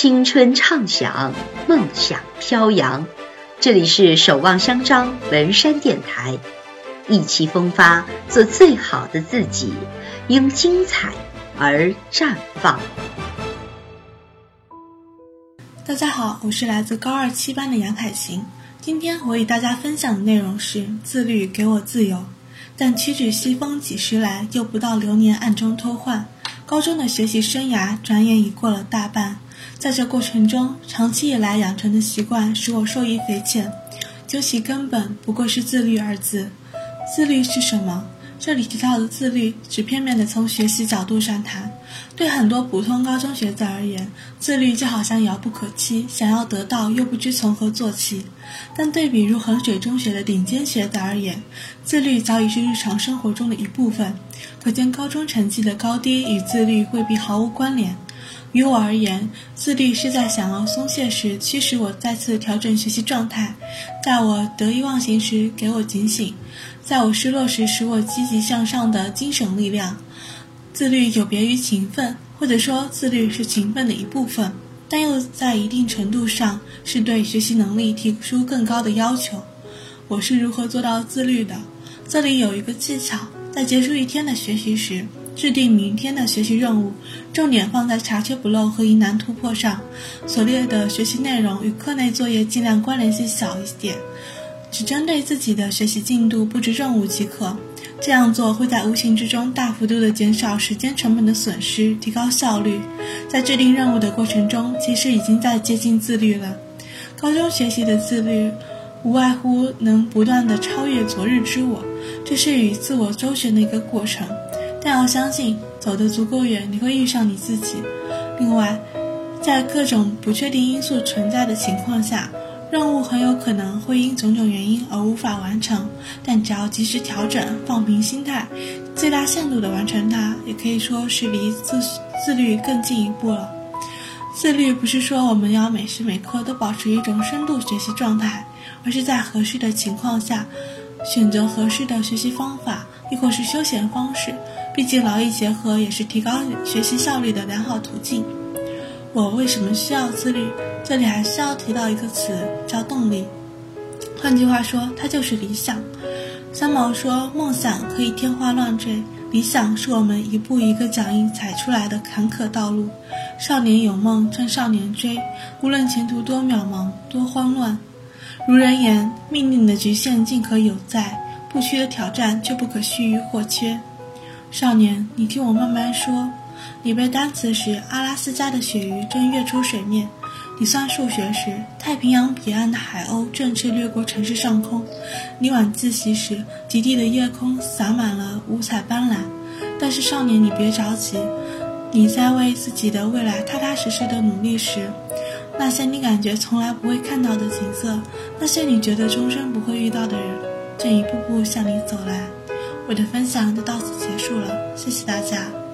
青春畅想，梦想飘扬。这里是守望相张文山电台，意气风发，做最好的自己，因精彩而绽放。大家好，我是来自高二七班的杨凯晴。今天我与大家分享的内容是：自律给我自由，但屈指西风几时来，又不到流年暗中偷换。高中的学习生涯转眼已过了大半。在这过程中，长期以来养成的习惯使我受益匪浅。究其根本，不过是“自律”二字。自律是什么？这里提到的自律，只片面的从学习角度上谈。对很多普通高中学子而言，自律就好像遥不可期，想要得到又不知从何做起。但对比如衡水中学的顶尖学子而言，自律早已是日常生活中的一部分。可见，高中成绩的高低与自律未必毫无关联。于我而言，自律是在想要松懈时驱使我再次调整学习状态，在我得意忘形时给我警醒，在我失落时使我积极向上的精神力量。自律有别于勤奋，或者说自律是勤奋的一部分，但又在一定程度上是对学习能力提出更高的要求。我是如何做到自律的？这里有一个技巧，在结束一天的学习时。制定明天的学习任务，重点放在查缺补漏和疑难突破上。所列的学习内容与课内作业尽量关联性小一点，只针对自己的学习进度布置任务即可。这样做会在无形之中大幅度的减少时间成本的损失，提高效率。在制定任务的过程中，其实已经在接近自律了。高中学习的自律，无外乎能不断的超越昨日之我，这是与自我周旋的一个过程。但要相信，走得足够远，你会遇上你自己。另外，在各种不确定因素存在的情况下，任务很有可能会因种种原因而无法完成。但只要及时调整，放平心态，最大限度地完成它，也可以说是离自自律更进一步了。自律不是说我们要每时每刻都保持一种深度学习状态，而是在合适的情况下，选择合适的学习方法，亦或是休闲方式。毕竟劳逸结合也是提高学习效率的良好途径。我为什么需要自律？这里还是要提到一个词，叫动力。换句话说，它就是理想。三毛说：“梦想可以天花乱坠，理想是我们一步一个脚印踩出来的坎坷道路。少年有梦，趁少年追，无论前途多渺茫，多慌乱。如人言，命运的局限尽可有在，不屈的挑战却不可须臾或缺。”少年，你听我慢慢说。你背单词时，阿拉斯加的鳕鱼正跃出水面；你算数学时，太平洋彼岸的海鸥正驰掠过城市上空；你晚自习时，极地的夜空洒满了五彩斑斓。但是，少年，你别着急。你在为自己的未来踏踏实实的努力时，那些你感觉从来不会看到的景色，那些你觉得终身不会遇到的人，正一步步向你走来。我的分享就到此结束了，谢谢大家。